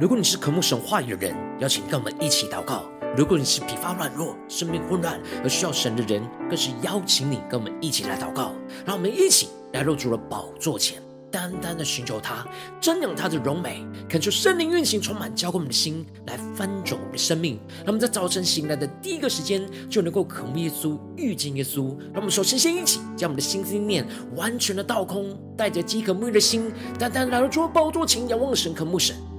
如果你是渴慕神话语的人，邀请跟我们一起祷告；如果你是疲乏软弱、生命混乱而需要神的人，更是邀请你跟我们一起来祷告。让我们一起来入主了宝座前。单单的寻求他，瞻仰他的荣美，恳求圣灵运行，充满浇灌我们的心，来翻转我们的生命。让我们在早晨醒来的第一个时间，就能够渴慕耶稣，遇见耶稣。让我们首先先一起将我们的心思念完全的倒空，带着饥渴沐浴的心，单单来到主宝座前，仰望神，渴慕神。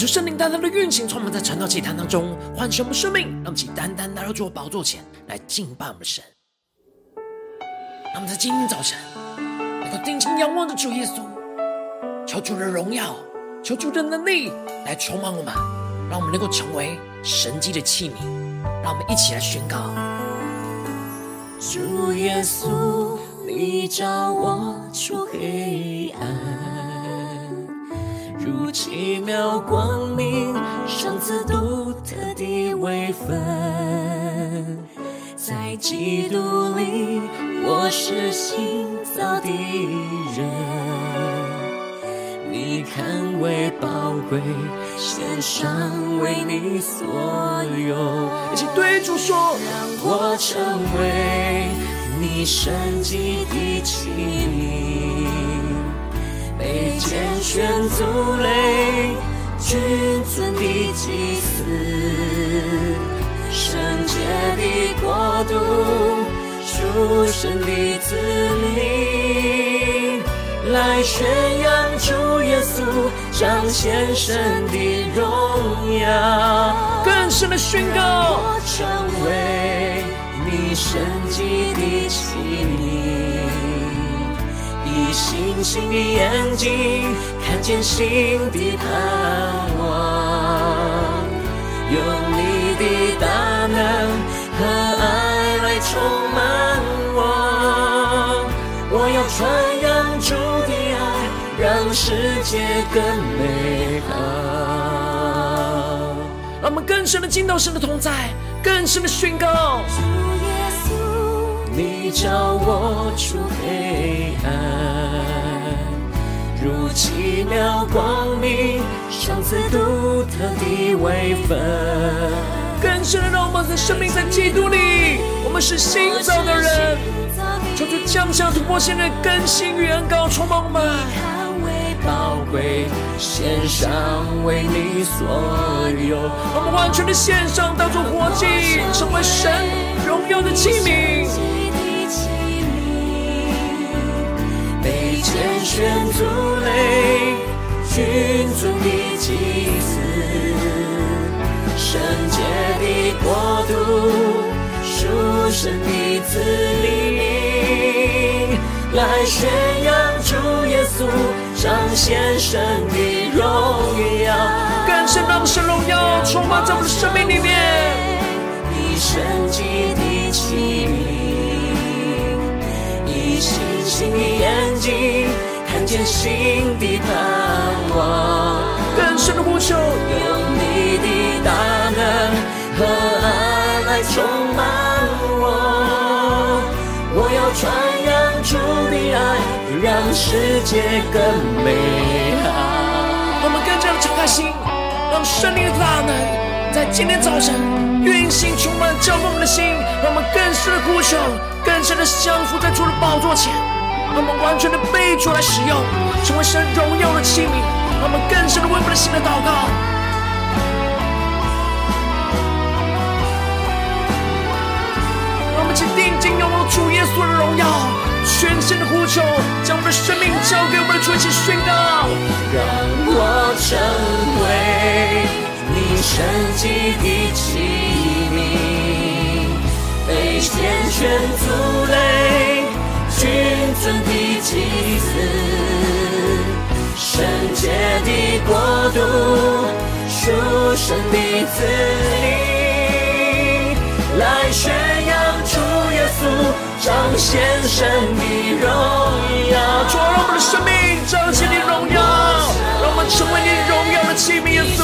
求圣灵单单的运行，充满在晨祷祭坛当中，唤醒我们生命，让我们起单单来到主宝座前来敬拜我们的神。让我们在今天早晨能够定睛仰望着主耶稣，求主的荣耀，求主的能力来充满我们，让我们能够成为神迹的器皿。让我们一起来宣告：主耶稣，你照我出黑暗。如奇妙光明，赏赐独特的位分，在基督里，我是新造的人。你看为宝贵，献上为你所有。一起对主说，让我成为你圣洁的器皿。被拣选族类，君尊的祭司，圣洁的国度，属神的子民，来宣扬主耶稣，彰显神的荣耀，更深的宣告，我成为你圣洁的器皿。以星星的眼睛看见新的盼望，用你的大能和爱来充满我。我要传扬主的爱，让世界更美好。让我们更深的敬到神的同在，更深的宣告。你照我出黑暗，如奇妙光明，上次独特的微分。更深的让我们的生命在基督里，我们是新造的人。求主降下突破性的更新与恩膏，充满我们。宝贵，献上为你所有。我们完全的献上，当作活祭，成为神荣耀的器皿。拣选族类，君尊的祭司，圣洁的国度，属神的子民，来宣扬主耶稣，彰显神的荣耀，更深让神荣耀充满在我们的生命里面，以圣洁的器皿。星星的眼睛看见新的盼望，更深的呼求，有你的大能和爱来充满我。我要传扬主的爱，让世界更美好。我们更加的敞开心，让圣灵的大能在今天早晨运行，充满浇灌我们的心，让我们更深的呼求，更深的降服在主的宝座前。让我们完全的被主来使用，成为神荣耀的器皿。让我们更深的为我们的心的祷告。让我们去定睛仰望主耶稣的荣耀，全心的呼求，将我们的生命交给我们的主，一起宣告。让我成为你神迹的器皿，被天选族类。君尊的祭司，圣洁的国度，属神的子民，来宣扬主耶稣，彰显神的荣耀。主啊，让我们的生命彰显你的荣耀，让我们成为你荣耀的器皿，耶稣。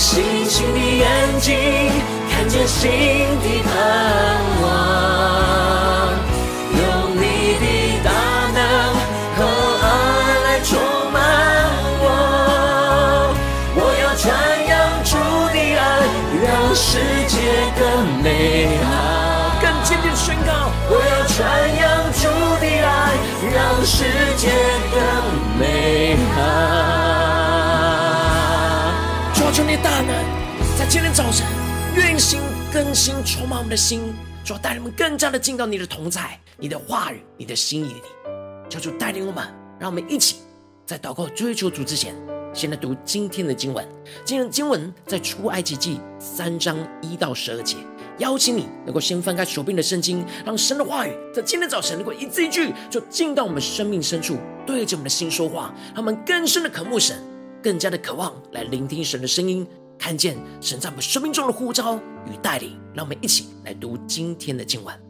星星的眼睛。看见新的盼望，用你的大能和爱来充满我。我要传扬主的爱，让世界更美好。更坚定的宣告，我要传扬主的爱，让世界更美今天早晨。运行更新，充满我们的心，主要带领我们更加的进到你的同在、你的话语、你的心意里。求主带领我们，让我们一起在祷告追求主之前，先来读今天的经文。今天的经文在出埃及记三章一到十二节。邀请你能够先翻开手边的圣经，让神的话语在今天早晨能够一字一句就进到我们生命深处，对着我们的心说话，让我们更深的渴慕神，更加的渴望来聆听神的声音。看见神在我们生命中的呼召与带领，让我们一起来读今天的经文。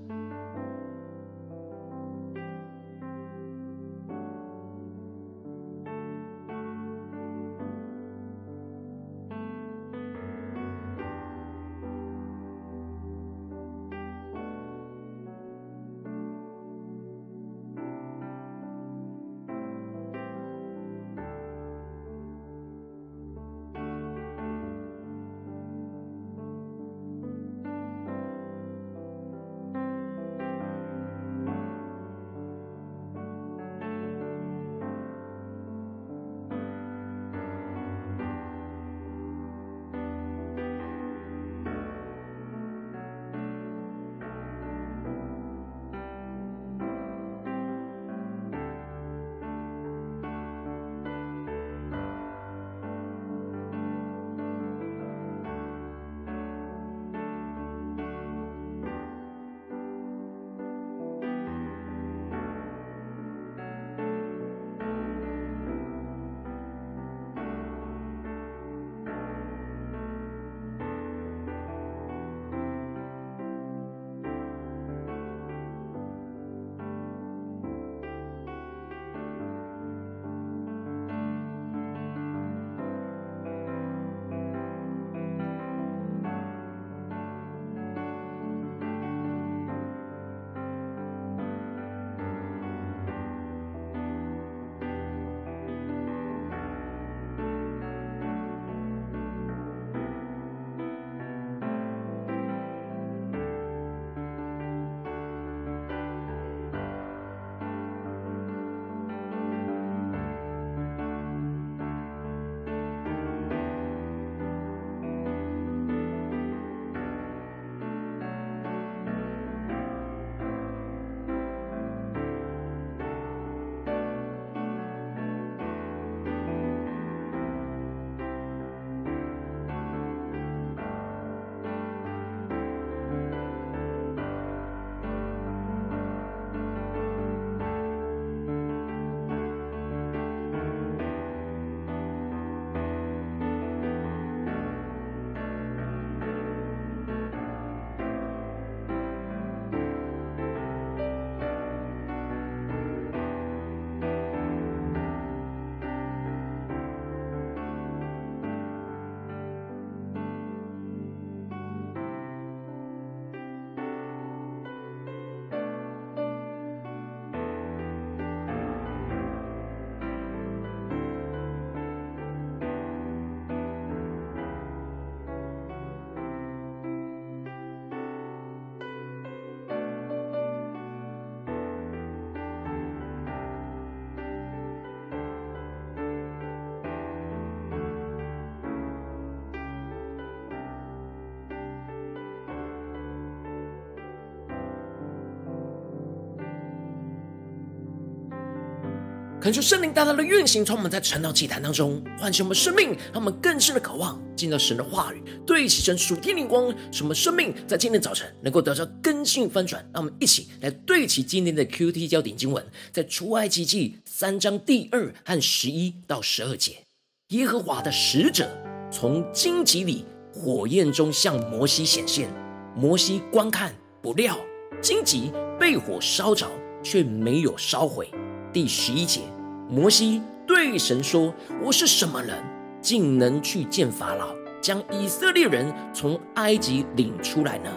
恳求圣灵大大的运行，充满在晨祷祭坛当中唤醒我们生命，让我们更深的渴望进到神的话语，对齐神属天灵光，使我们生命在今天早晨能够得到更新翻转。让我们一起来对齐今天的 QT 焦点经文，在出埃及记三章第二和十一到十二节，耶和华的使者从荆棘里火焰中向摩西显现，摩西观看，不料荆棘被火烧着，却没有烧毁。第十一节，摩西对神说：“我是什么人，竟能去见法老，将以色列人从埃及领出来呢？”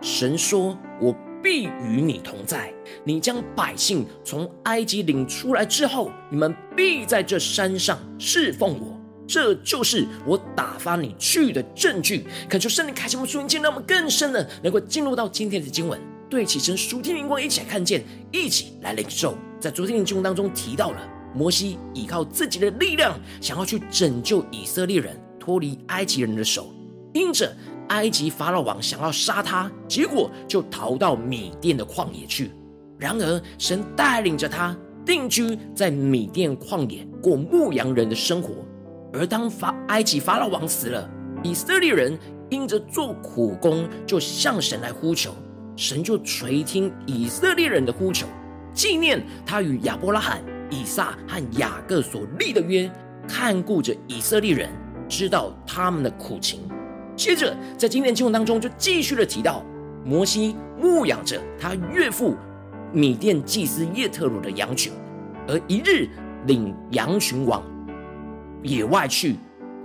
神说：“我必与你同在。你将百姓从埃及领出来之后，你们必在这山上侍奉我。这就是我打发你去的证据。”恳求圣灵开启我们属灵，让我们更深的能够进入到今天的经文。对齐神属天灵光，一起来看见，一起来领受。在昨天的经文当中提到了，摩西依靠自己的力量，想要去拯救以色列人脱离埃及人的手，因着埃及法老王想要杀他，结果就逃到米甸的旷野去。然而，神带领着他定居在米甸旷野，过牧羊人的生活。而当法埃及法老王死了，以色列人因着做苦工，就向神来呼求。神就垂听以色列人的呼求，纪念他与亚伯拉罕、以撒和雅各所立的约，看顾着以色列人，知道他们的苦情。接着，在今天经文当中，就继续的提到摩西牧养着他岳父米甸祭司叶特鲁的羊群，而一日领羊群往野外去，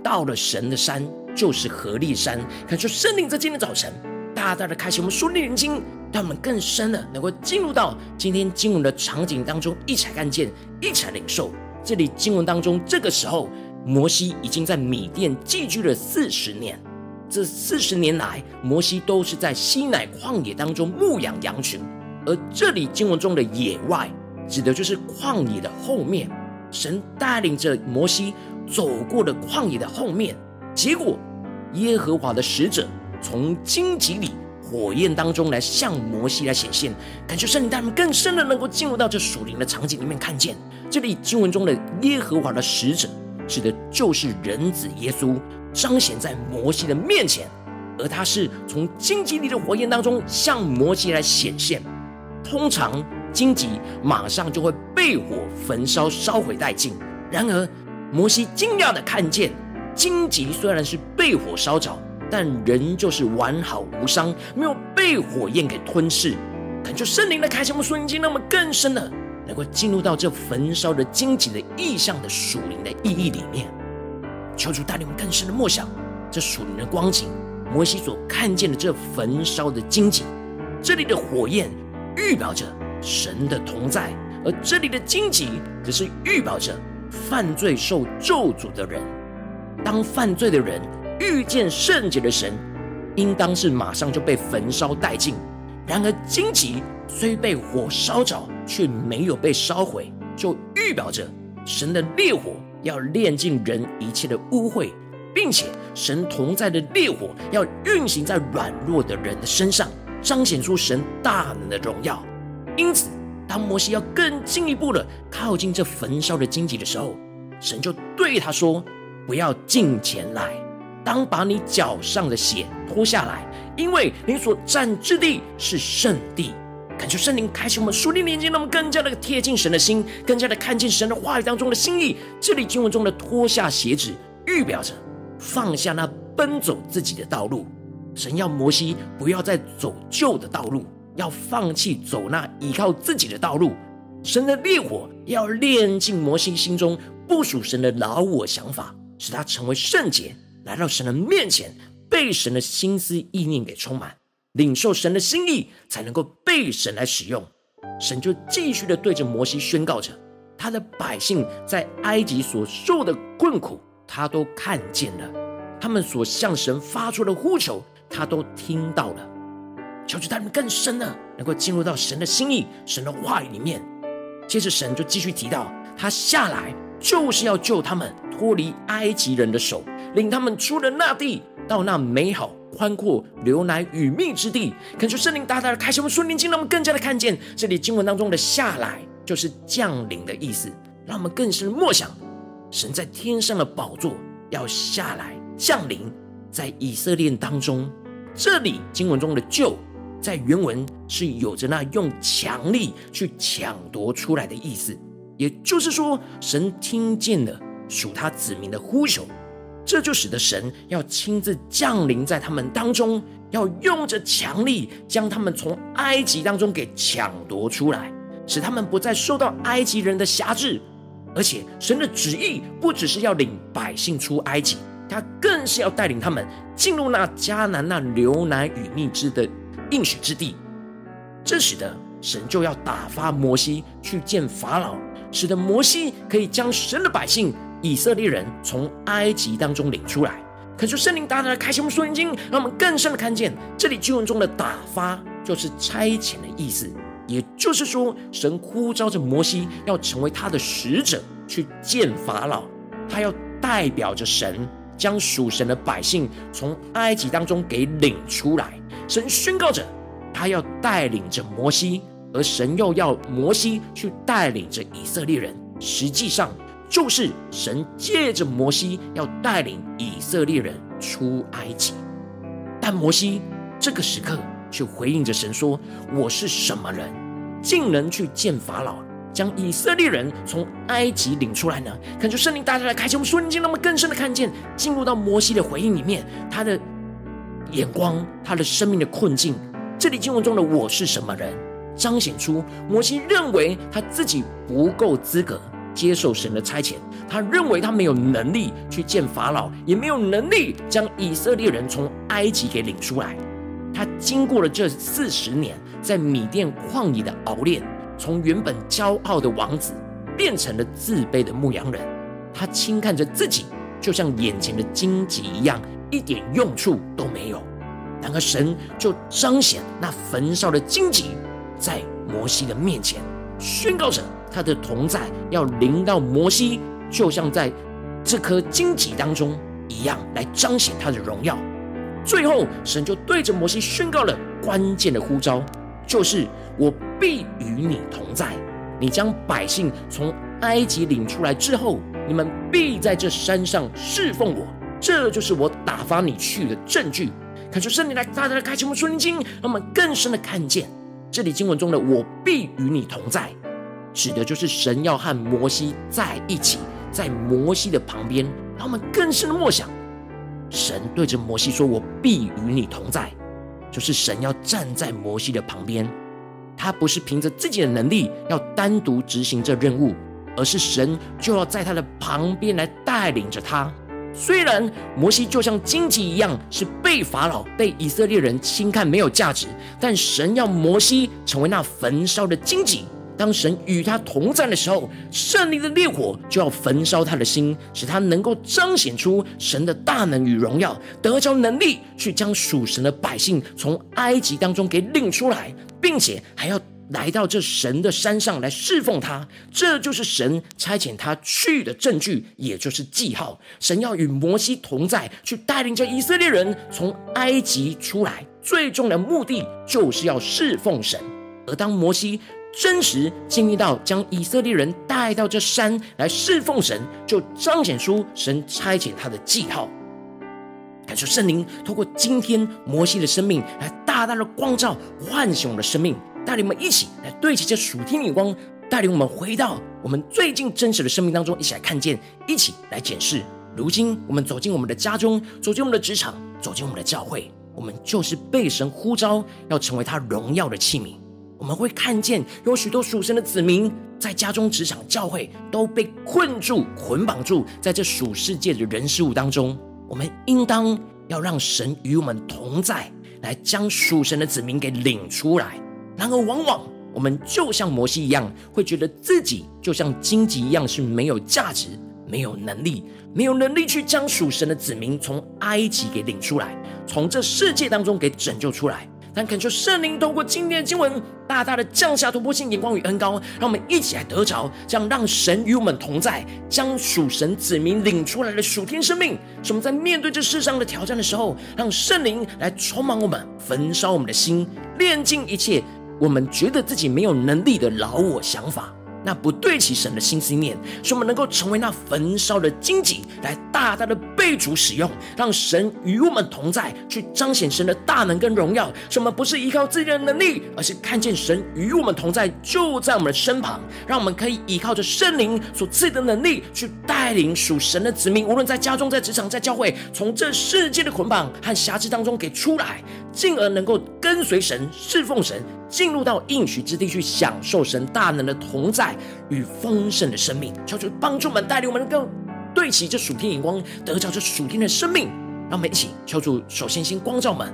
到了神的山，就是何利山。看出圣灵在今天早晨。大大的开启我们属灵眼睛，让我们更深的能够进入到今天经文的场景当中，一起看见，一起领受。这里经文当中，这个时候摩西已经在米甸寄居了四十年。这四十年来，摩西都是在西乃旷野当中牧养羊群，而这里经文中的野外，指的就是旷野的后面。神带领着摩西走过了旷野的后面，结果耶和华的使者。从荆棘里火焰当中来向摩西来显现，感觉圣灵带他们更深的能够进入到这属灵的场景里面，看见这里经文中的耶和华的使者，指的就是人子耶稣，彰显在摩西的面前，而他是从荆棘里的火焰当中向摩西来显现。通常荆棘马上就会被火焚烧烧毁殆尽，然而摩西惊讶的看见，荆棘虽然是被火烧着。但人就是完好无伤，没有被火焰给吞噬。感觉圣灵的开启，我们属灵经，让我们更深的能够进入到这焚烧的荆棘的意象的属灵的意义里面。求主带领我们更深的默想这属灵的光景。摩西所看见的这焚烧的荆棘，这里的火焰预表着神的同在，而这里的荆棘则是预表着犯罪受咒诅的人。当犯罪的人。遇见圣洁的神，应当是马上就被焚烧殆尽。然而荆棘虽被火烧着，却没有被烧毁，就预表着神的烈火要炼尽人一切的污秽，并且神同在的烈火要运行在软弱的人的身上，彰显出神大能的荣耀。因此，当摩西要更进一步的靠近这焚烧的荆棘的时候，神就对他说：“不要近前来。”当把你脚上的鞋脱下来，因为你所站之地是圣地。感谢圣灵开启我们属灵眼睛，让我们更加的贴近神的心，更加的看见神的话语当中的心意。这里经文中的脱下鞋子，预表着放下那奔走自己的道路。神要摩西不要再走旧的道路，要放弃走那依靠自己的道路。神的烈火要炼尽摩西心中不属神的老我想法，使他成为圣洁。来到神的面前，被神的心思意念给充满，领受神的心意，才能够被神来使用。神就继续的对着摩西宣告着：他的百姓在埃及所受的困苦，他都看见了；他们所向神发出的呼求，他都听到了。求主他们更深的能够进入到神的心意、神的话语里面。接着神就继续提到，他下来就是要救他们脱离埃及人的手。领他们出了那地，到那美好宽阔、流奶与蜜之地。恳求圣灵大大的开启我们属灵眼睛，让我们更加的看见这里经文当中的“下来”就是降临的意思。让我们更深默想，神在天上的宝座要下来降临在以色列当中。这里经文中的“救”在原文是有着那用强力去抢夺出来的意思，也就是说，神听见了属他子民的呼求，这就使得神要亲自降临在他们当中，要用着强力将他们从埃及当中给抢夺出来，使他们不再受到埃及人的辖制。而且，神的旨意不只是要领百姓出埃及，他更是要带领他们进入那迦南那流奶与蜜汁的应许之地。这使得神就要打发摩西去见法老，使得摩西可以将神的百姓以色列人从埃及当中领出来。恳求圣灵大大的开启我们属灵眼睛，让我们更深的看见这里经文中的打发，就是差遣的意思。也就是说，神呼召着摩西要成为他的使者，去见法老。他要代表着神，将属神的百姓从埃及当中给领出来。神宣告着，他要带领着摩西，而神又要摩西去带领着以色列人。实际上，就是神借着摩西要带领以色列人出埃及。但摩西这个时刻却回应着神说：“我是什么人？”竟能去见法老，将以色列人从埃及领出来呢？恳求圣灵大大来开启我们属灵眼睛，让我们更深的看见，进入到摩西的回应里面，他的眼光，他的生命的困境。这里经文中的“我是什么人”，彰显出摩西认为他自己不够资格接受神的差遣，他认为他没有能力去见法老，也没有能力将以色列人从埃及给领出来。他经过了这四十年。在米甸旷野的熬炼，从原本骄傲的王子变成了自卑的牧羊人。他轻看着自己，就像眼前的荆棘一样，一点用处都没有。然而神就彰显那焚烧的荆棘，在摩西的面前宣告着他的同在要临到摩西，就像在这颗荆棘当中一样，来彰显他的荣耀。最后，神就对着摩西宣告了关键的呼召。就是我必与你同在。你将百姓从埃及领出来之后，你们必在这山上侍奉我。这就是我打发你去的证据。恳求圣灵来大大的开启我们属灵经，让我们更深的看见这里经文中的“我必与你同在”，指的就是神要和摩西在一起，在摩西的旁边。让我们更深的默想，神对着摩西说：“我必与你同在。”就是神要站在摩西的旁边，他不是凭着自己的能力要单独执行这任务，而是神就要在他的旁边来带领着他。虽然摩西就像荆棘一样，是被法老、被以色列人轻看没有价值，但神要摩西成为那焚烧的荆棘。当神与他同在的时候，圣灵的烈火就要焚烧他的心，使他能够彰显出神的大能与荣耀，得着能力去将属神的百姓从埃及当中给领出来，并且还要来到这神的山上来侍奉他。这就是神差遣他去的证据，也就是记号。神要与摩西同在，去带领着以色列人从埃及出来，最终的目的就是要侍奉神。而当摩西，真实经历到将以色列人带到这山来侍奉神，就彰显出神差遣他的记号。感受圣灵透过今天摩西的生命来大大的光照、唤醒我们的生命，带领我们一起来对齐这属天眼光，带领我们回到我们最近真实的生命当中，一起来看见，一起来检视。如今我们走进我们的家中，走进我们的职场，走进我们的教会，我们就是被神呼召要成为他荣耀的器皿。我们会看见有许多属神的子民，在家中、职场、教会都被困住、捆绑住，在这属世界的人事物当中。我们应当要让神与我们同在，来将属神的子民给领出来。然而，往往我们就像摩西一样，会觉得自己就像荆棘一样，是没有价值、没有能力、没有能力去将属神的子民从埃及给领出来，从这世界当中给拯救出来。但恳求圣灵通过今天的经文，大大的降下突破性眼光与恩高，让我们一起来得着，这样让神与我们同在，将属神子民领出来的属天生命，使我们在面对这世上的挑战的时候，让圣灵来充满我们，焚烧我们的心，炼尽一切我们觉得自己没有能力的老我想法，那不对齐神的心思念，使我们能够成为那焚烧的荆棘，来大大的被主使用，让神与我们同在，去彰显神的大能跟荣耀。使我们不是依靠自己的能力，而是看见神与我们同在，就在我们的身旁，让我们可以依靠着圣灵所赐的能力，去带领属神的子民，无论在家中、在职场、在教会，从这世界的捆绑和辖制当中给出来，进而能够跟随神、侍奉神。进入到应许之地去享受神大能的同在与丰盛的生命，求主帮助我们带领我们，能够对齐这属天眼光，得着这属天的生命。让我们一起求主，首先先光照我们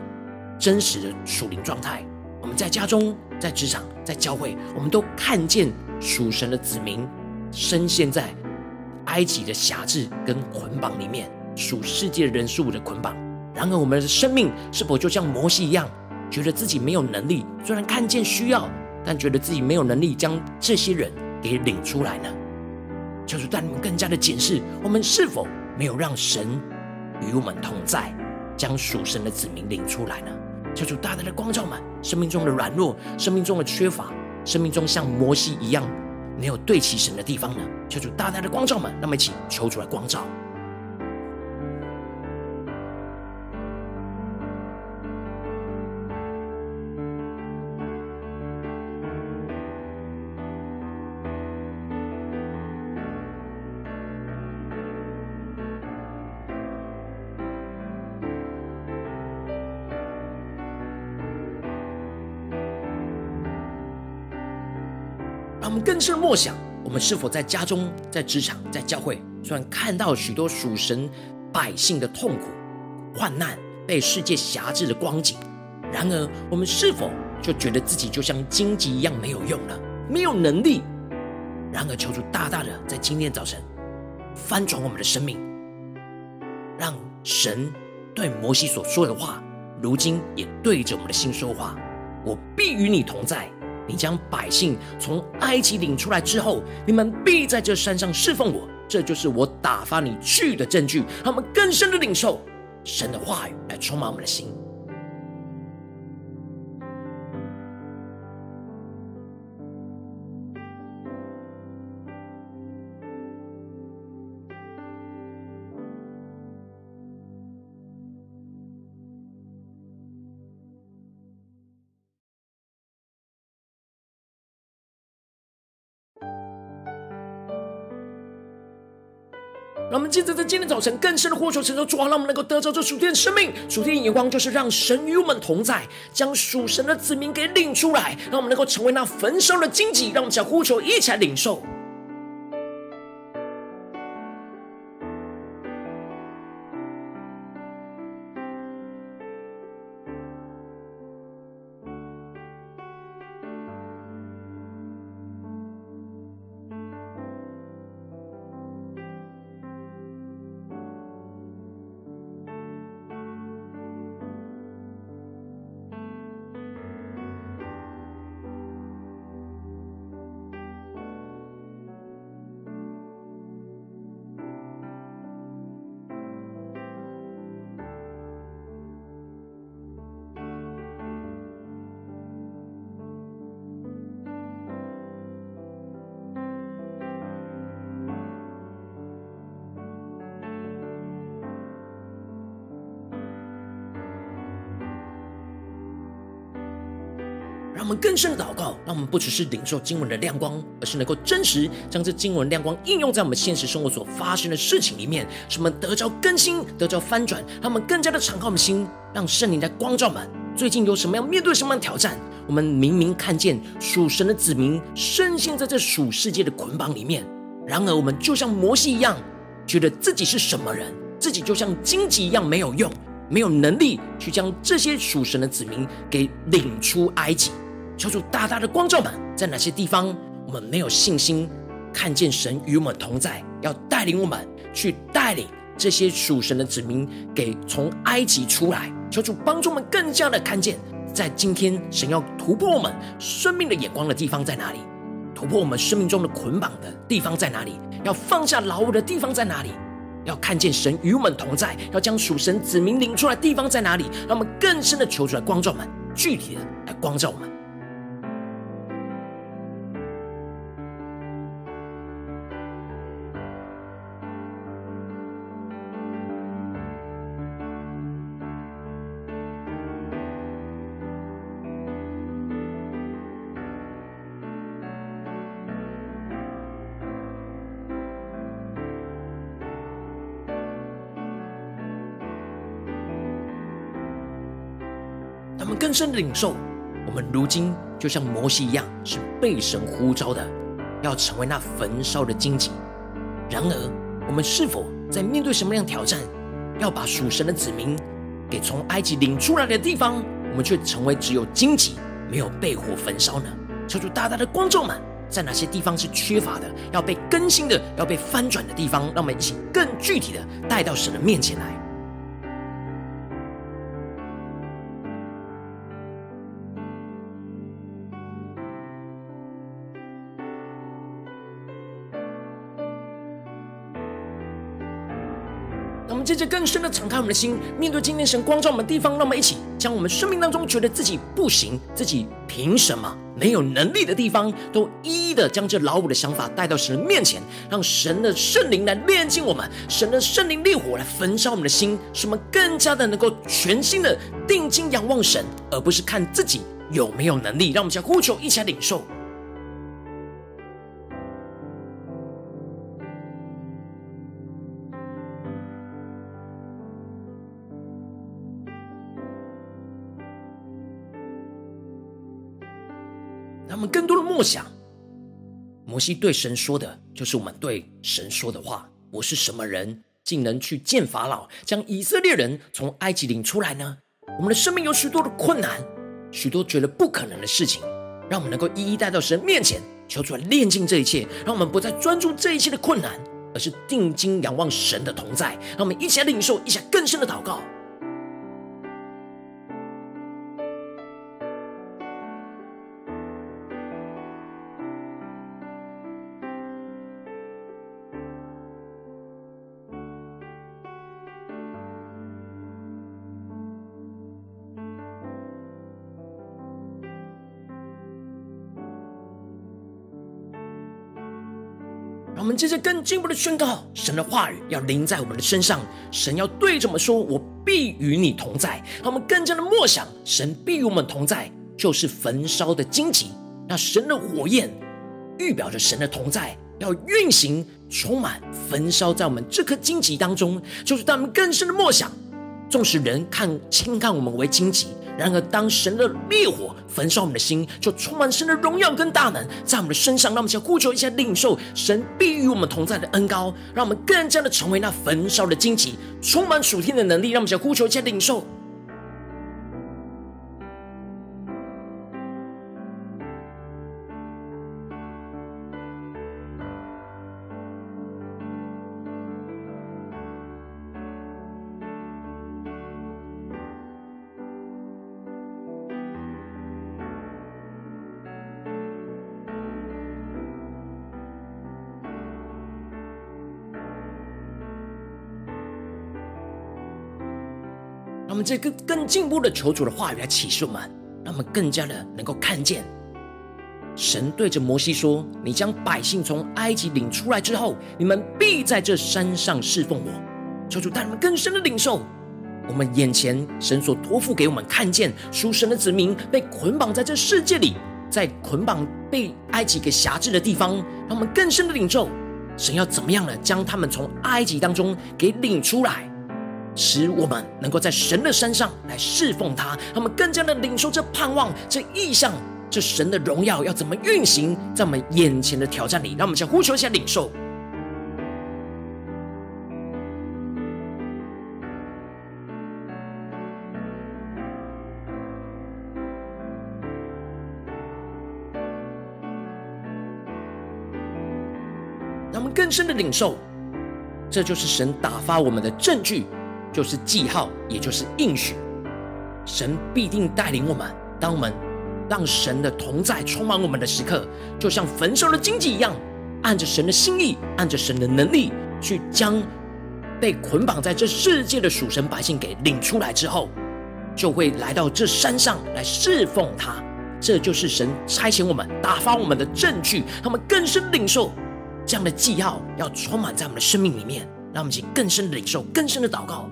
真实的属灵状态。我们在家中、在职场、在教会，我们都看见属神的子民深陷在埃及的辖制跟捆绑里面，属世界的人数的捆绑。然而，我们的生命是否就像摩西一样？觉得自己没有能力，虽然看见需要，但觉得自己没有能力将这些人给领出来呢？就是带你们更加的检视，我们是否没有让神与我们同在，将属神的子民领出来呢？求主大大的光照们生命中的软弱，生命中的缺乏，生命中像摩西一样没有对齐神的地方呢？求主大大的光照们，那么一起求主来光照。更深默想，我们是否在家中、在职场、在教会，虽然看到许多属神百姓的痛苦、患难、被世界辖制的光景，然而我们是否就觉得自己就像荆棘一样没有用了，没有能力？然而求主大大的在今天早晨翻转我们的生命，让神对摩西所说的话，如今也对着我们的心说话：我必与你同在。你将百姓从埃及领出来之后，你们必在这山上侍奉我，这就是我打发你去的证据。他们更深的领受神的话语，来充满我们的心。让我们接着在今天早晨更深的呼求，承受主啊，让我们能够得着这属天的生命。属天的眼光就是让神与我们同在，将属神的子民给领出来，让我们能够成为那焚烧的荆棘。让我们将呼求一起来领受。我们更深的祷告，让我们不只是领受经文的亮光，而是能够真实将这经文亮光应用在我们现实生活所发生的事情里面，使我们得着更新，得着翻转，让我们更加的敞开我们心，让圣灵来光照们。最近有什么样面对什么样的挑战？我们明明看见属神的子民深陷在这属世界的捆绑里面，然而我们就像摩西一样，觉得自己是什么人，自己就像荆棘一样没有用，没有能力去将这些属神的子民给领出埃及。求主大大的光照们，在哪些地方我们没有信心看见神与我们同在，要带领我们去带领这些属神的子民给从埃及出来。求主帮助我们更加的看见，在今天神要突破我们生命的眼光的地方在哪里？突破我们生命中的捆绑的地方在哪里？要放下劳碌的地方在哪里？要看见神与我们同在，要将属神子民领出来的地方在哪里？让我们更深的求出来光照们，具体的来光照我们。他们更深的领受，我们如今就像摩西一样，是被神呼召的，要成为那焚烧的荆棘。然而，我们是否在面对什么样的挑战，要把属神的子民给从埃及领出来的地方，我们却成为只有荆棘，没有被火焚烧呢？求主大大的光照们，在哪些地方是缺乏的，要被更新的，要被翻转的地方，让我们一起更具体的带到神的面前来。接着更深的敞开我们的心，面对今天神光照我们的地方，让我们一起将我们生命当中觉得自己不行、自己凭什么没有能力的地方，都一一的将这老五的想法带到神的面前，让神的圣灵来炼净我们，神的圣灵烈火来焚烧我们的心，使我们更加的能够全心的定睛仰望神，而不是看自己有没有能力。让我们将呼求一起来领受。更多的默想，摩西对神说的，就是我们对神说的话。我是什么人，竟能去见法老，将以色列人从埃及领出来呢？我们的生命有许多的困难，许多觉得不可能的事情，让我们能够一一带到神面前，求主来炼净这一切，让我们不再专注这一切的困难，而是定睛仰望神的同在。让我们一起来领受，一下更深的祷告。们接着更进一步的宣告，神的话语要临在我们的身上，神要对着我们说：“我必与你同在。”让我们更加的默想，神必与我们同在，就是焚烧的荆棘。那神的火焰预表着神的同在，要运行、充满、焚烧在我们这颗荆棘当中，就是他们更深的默想。纵使人看轻看我们为荆棘。然而，当神的烈火焚烧我们的心，就充满神的荣耀跟大能在我们的身上。让我们想呼求一下，领受神必与我们同在的恩高，让我们更加的成为那焚烧的荆棘，充满属天的能力。让我们想呼求一下，领受。我们这个更进步的求主的话语来启示我们，让我们更加的能够看见，神对着摩西说：“你将百姓从埃及领出来之后，你们必在这山上侍奉我。”求主带你们更深的领受，我们眼前神所托付给我们看见属神的子民被捆绑在这世界里，在捆绑被埃及给辖制的地方，让我们更深的领受神要怎么样呢？将他们从埃及当中给领出来。使我们能够在神的山上来侍奉他，他们更加的领受这盼望、这意象、这神的荣耀要怎么运行在我们眼前的挑战里。让我们先呼求一下领受。让我们更深的领受，这就是神打发我们的证据。就是记号，也就是应许，神必定带领我们。当我们让神的同在充满我们的时刻，就像焚烧的荆棘一样，按着神的心意，按着神的能力，去将被捆绑在这世界的属神百姓给领出来之后，就会来到这山上来侍奉他。这就是神差遣我们、打发我们的证据，他们更深领受这样的记号，要充满在我们的生命里面，让我们去更深的领受、更深的祷告。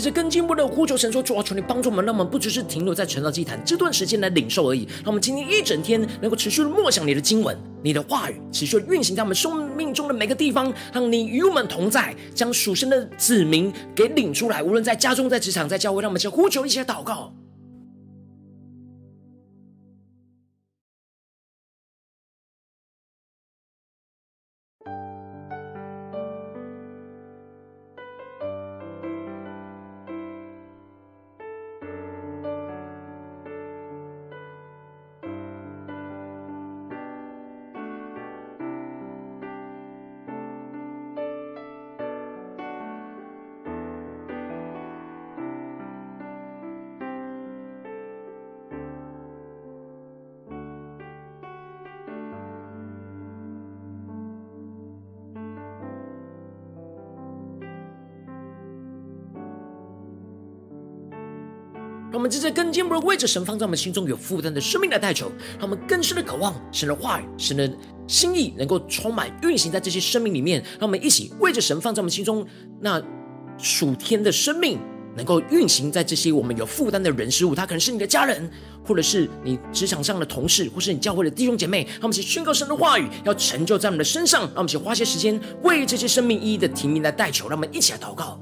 我们接着更进一步的呼求神说：主啊，求你帮助我们，让我们不只是停留在晨祷祭坛这段时间来领受而已。让我们今天一整天能够持续的默想你的经文、你的话语，持续的运行在我们生命中的每个地方。让你与我们同在，将属神的子民给领出来。无论在家中、在职场、在教会，让我们先呼求一些祷告。让我们在这更进一步的为着神放在我们心中有负担的生命来代求，让我们更深的渴望神的话语、神的心意能够充满运行在这些生命里面。让我们一起为着神放在我们心中那属天的生命，能够运行在这些我们有负担的人事物。他可能是你的家人，或者是你职场上的同事，或是你教会的弟兄姐妹。让我们一起宣告神的话语要成就在我们的身上。让我们一起花些时间为这些生命一一的提名来代求。让我们一起来祷告。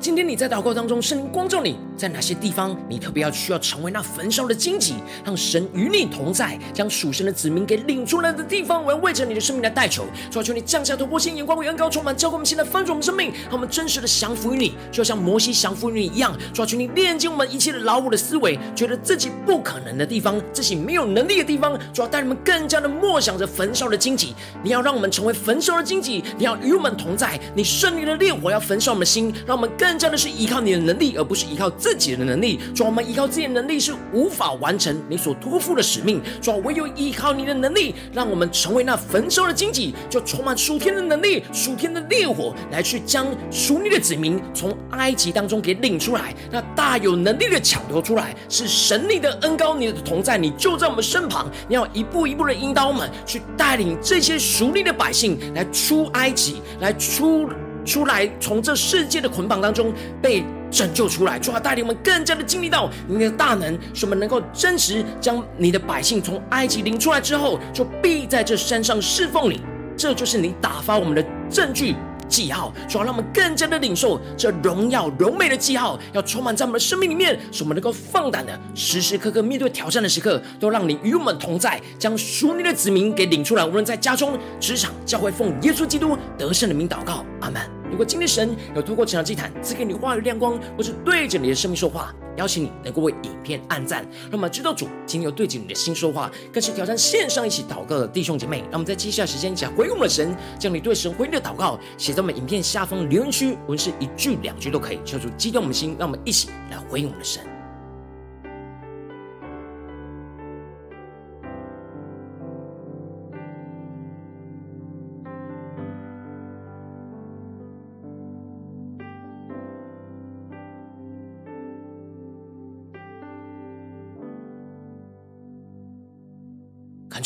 今天你在祷告当中，圣灵光照你在哪些地方，你特别要需要成为那焚烧的荆棘，让神与你同在，将属神的子民给领出来的地方，我要为着你的生命来代求。主啊，求你降下突破性眼光与恩膏，充满教灌我们，现在翻转我们生命，让我们真实的降服于你，就像摩西降服于你一样。主啊，求你炼净我们一切的老我的思维，觉得自己不可能的地方，自己没有能力的地方，主要，带你们更加的默想着焚烧的荆棘。你要让我们成为焚烧的荆棘，你要与我们同在，你圣灵的烈火要焚烧我们的心，让我们。更加的是依靠你的能力，而不是依靠自己的能力。主，我们依靠自己的能力是无法完成你所托付的使命。主，唯有依靠你的能力，让我们成为那焚烧的荆棘，就充满属天的能力、属天的烈火，来去将属你的子民从埃及当中给领出来。那大有能力的抢夺出来，是神力的恩高，你的同在，你就在我们身旁。你要一步一步的引导我们，去带领这些属你的百姓来出埃及，来出。出来，从这世界的捆绑当中被拯救出来，主啊，带领我们更加的经历到你的大能，使我们能够真实将你的百姓从埃及领出来之后，就必在这山上侍奉你。这就是你打发我们的证据记号，主要，让我们更加的领受这荣耀荣美的记号，要充满在我们的生命里面，使我们能够放胆的时时刻刻面对挑战的时刻，都让你与我们同在，将属你的子民给领出来。无论在家中、职场、教会，奉耶稣基督得胜的名祷告，阿门。如果今天神有透过这场祭坛赐给你话语亮光，或是对着你的生命说话，邀请你能够为影片按赞，让我们知道主今天有对着你的心说话，更是挑战线上一起祷告的弟兄姐妹。让我们在接下来时间一起回应我们的神，将你对神回应的祷告写在我们影片下方留言区，无论是一句两句都可以，求主激动我们的心，让我们一起来回应我们的神。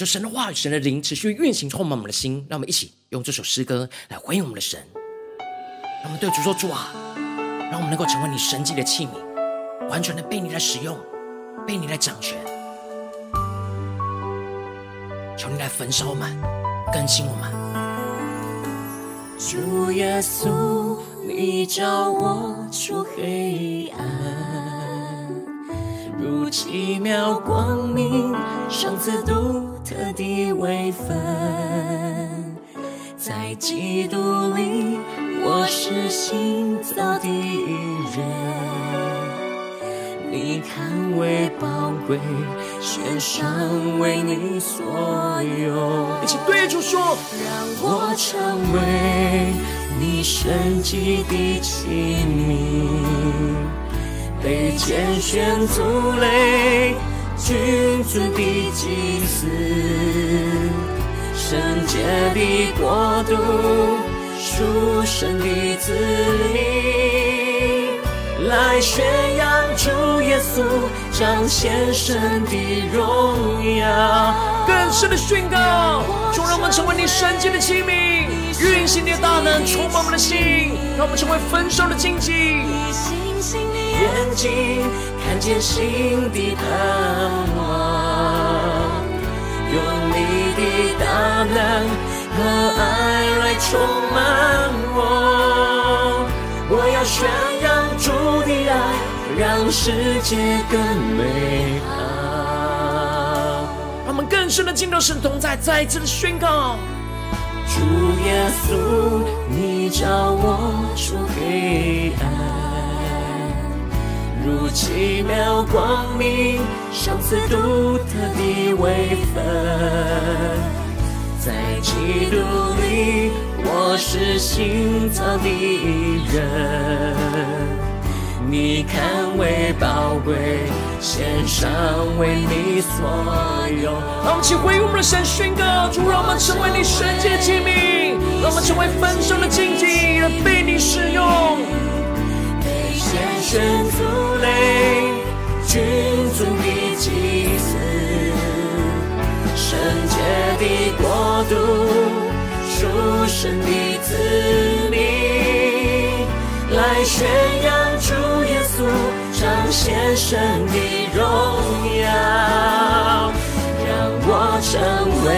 神的话语，神的灵持续运行，充满我们的心。让我们一起用这首诗歌来回应我们的神。让我们对主说：“主啊，让我们能够成为你神迹的器皿，完全的被你来使用，被你来掌权。求你来焚烧我们，更新我们。”主耶稣，你照我出黑暗，如奇妙光明，赏赐独特的微分，在基督里，我是新造的人。你看为宝贵，献上为你所有。一起对主说，让我成为你圣洁的器皿，被拣选族类，君尊的祭司，圣洁的国度，属神的子民。来宣扬主耶稣彰显神的荣耀，更深的宣告，主让我们成为你圣洁的器皿，运行你的大能充满我们的心，让我们成为焚烧的荆棘。眼睛看见新的盼望，用你的大能和爱来充满我，我要宣扬。主的爱让世界更美好。让我们更深的进入神同在，再次的宣告：主耶稣，你照我出黑暗，如奇妙光明，赏赐独特的微分。在基督里，我是新造的人。你看为宝贵，献上为你所有。让我们起回应我们的神，宣告主，让我们成为你圣洁器皿，让我们成为丰盛的荆棘，被你使用。被拣选族类，君尊的祭司，圣洁的国度，属神的子民，来宣扬主耶稣。彰显神的荣耀，让我成为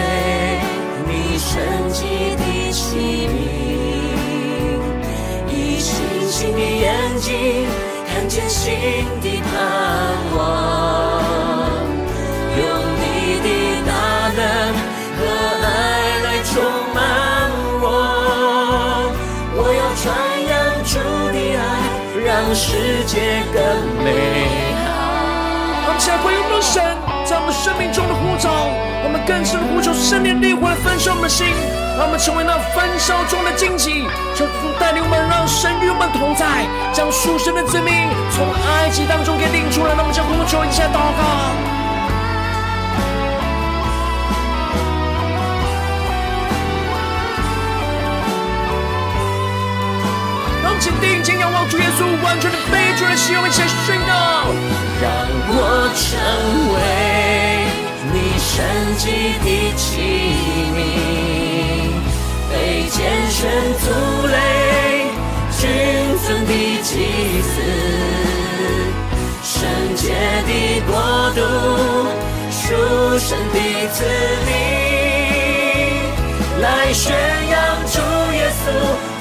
你圣洁的器皿，以星星的眼睛真心的盼望，用你的大能和爱来充满我，我要传扬主的爱。让世界更美好。我们起来回应我们的神，在我们生命中的呼召，我们更深的呼求圣灵烈火来焚烧我们的心，让我们成为那焚烧中的荆棘。求主带领我们，让神与我们同在，将属神的子民从埃及当中给领出来。让我们将呼求一下祷告。请定睛仰望主耶稣，完全的被主的使用，一起宣告。让我成为你圣洁的器皿，被拣选族类，君尊的祭司，圣洁的国度，属神的子民，来宣扬主耶稣。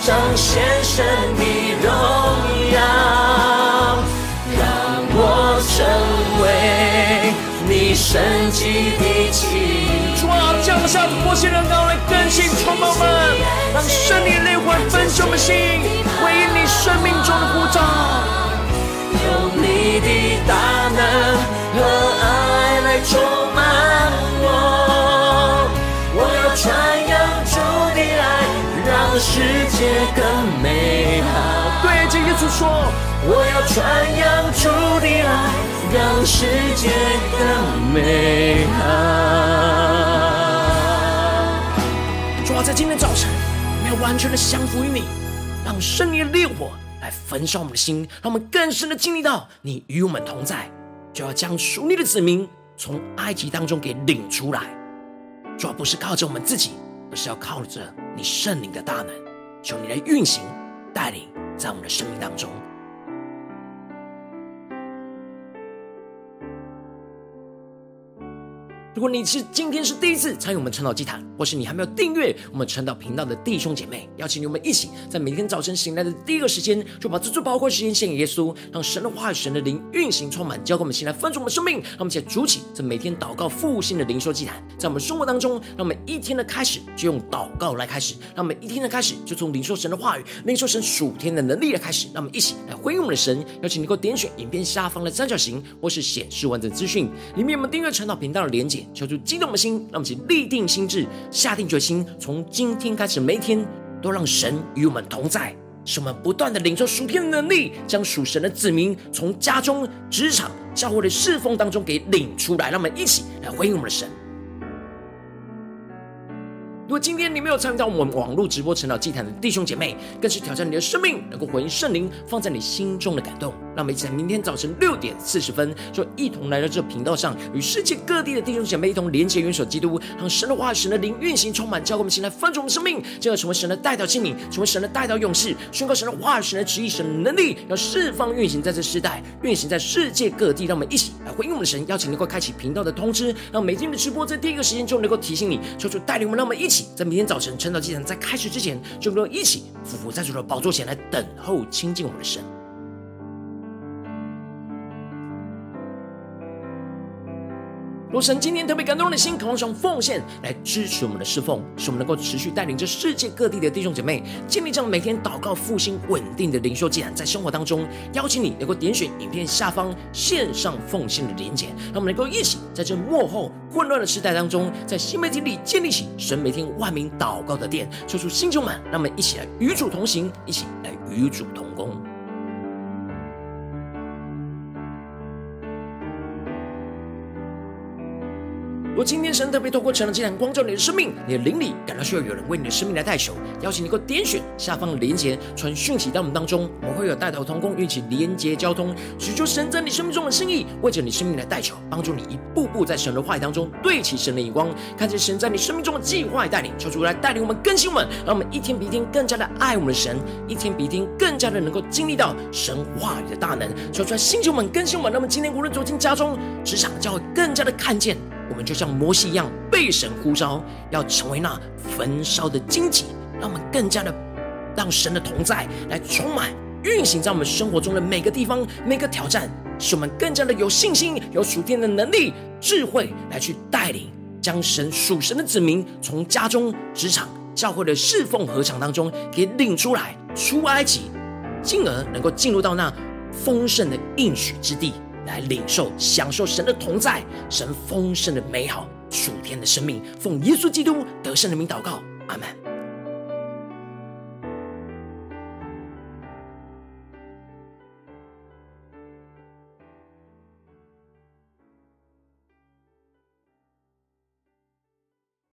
彰显神的荣耀，让我成为你圣洁的器皿。主啊，降下突破性的高来更新充满们，让圣灵烈火我要传扬主的爱，让世界更美好。主要在今天早晨，没有完全的降服于你，让圣灵的烈火来焚烧我们的心，让我们更深的经历到你与我们同在，就要将属你的子民从埃及当中给领出来。主要不是靠着我们自己。而是要靠着你圣灵的大能，求你来运行带领，在我们的生命当中。如果你是今天是第一次参与我们晨祷祭坛，或是你还没有订阅我们晨祷频道的弟兄姐妹，邀请你们一起在每天早晨醒来的第一个时间，就把这最宝贵时间献给耶稣，让神的话语、神的灵运行充满，交给我们，先来分盛我们生命。让我们一起来筑起这每天祷告复兴的灵修祭坛，在我们生活当中，让我们一天的开始就用祷告来开始，让我们一天的开始就从领受神的话语、领受神属天的能力来开始。让我们一起来回应我们的神，邀请你能够点选影片下方的三角形，或是显示完整资讯里面我们订阅晨祷频道的连结。求主激动的心，让我们一起立定心志，下定决心，从今天开始，每一天都让神与我们同在，使我们不断的领受属天的能力，将属神的子民从家中、职场、教会的侍奉当中给领出来。让我们一起来回应我们的神。如果今天你没有参与到我们网络直播晨祷祭坛的弟兄姐妹，更是挑战你的生命，能够回应圣灵放在你心中的感动。让我们一起在明天早晨六点四十分，就一同来到这频道上，与世界各地的弟兄姐妹一同连接、元首基督，让神的话、神的灵运行充满，教给我们前来翻转我们生命，进而成为神的代祷器皿，成为神的代祷勇士，宣告神的话、神的旨意、神的能力，要释放运行在这世代，运行在世界各地。让我们一起来回应我们的神，邀请能够开启频道的通知，让每天的直播在第一个时间就能够提醒你，求主带领我们，让我们一起。在明天早晨晨祷祭坛在开始之前，就能够一起俯伏在主的宝座前来等候亲近我们的神。若神今天特别感动的心，渴望用奉献来支持我们的侍奉，使我们能够持续带领着世界各地的弟兄姐妹建立这样每天祷告复兴稳定的灵修祭坛，在生活当中邀请你能够点选影片下方线上奉献的连结，让我们能够一起在这幕后混乱的时代当中，在新媒体里建立起神每天万名祷告的殿，说出星球们，让我们一起来与主同行，一起来与主同工。如果今天神特别透过晨祷祭坛光照你的生命，你的灵里感到需要有人为你的生命来代求，邀请你能够点选下方的连结，传讯息到我们当中，我们会有带头同工一起连结交通，寻求神在你生命中的心意，为着你生命来代求，帮助你一步步在神的话语当中对齐神的眼光，看见神在你生命中的计划带领，求主来带领我们更新我们，让我们一天比一天更加的爱我们的神，一天比一天更加的能够经历到神话语的大能，求主来星球们更新我们，让我们今天无论走进家中、职场，将会更加的看见。我们就像摩西一样被神呼召，要成为那焚烧的荆棘，让我们更加的让神的同在来充满运行在我们生活中的每个地方、每个挑战，使我们更加的有信心、有属天的能力、智慧来去带领，将神属神的子民从家中、职场、教会的侍奉禾场当中给领出来，出埃及，进而能够进入到那丰盛的应许之地。来领受、享受神的同在，神丰盛的美好属天的生命，奉耶稣基督得胜的名祷告，阿门。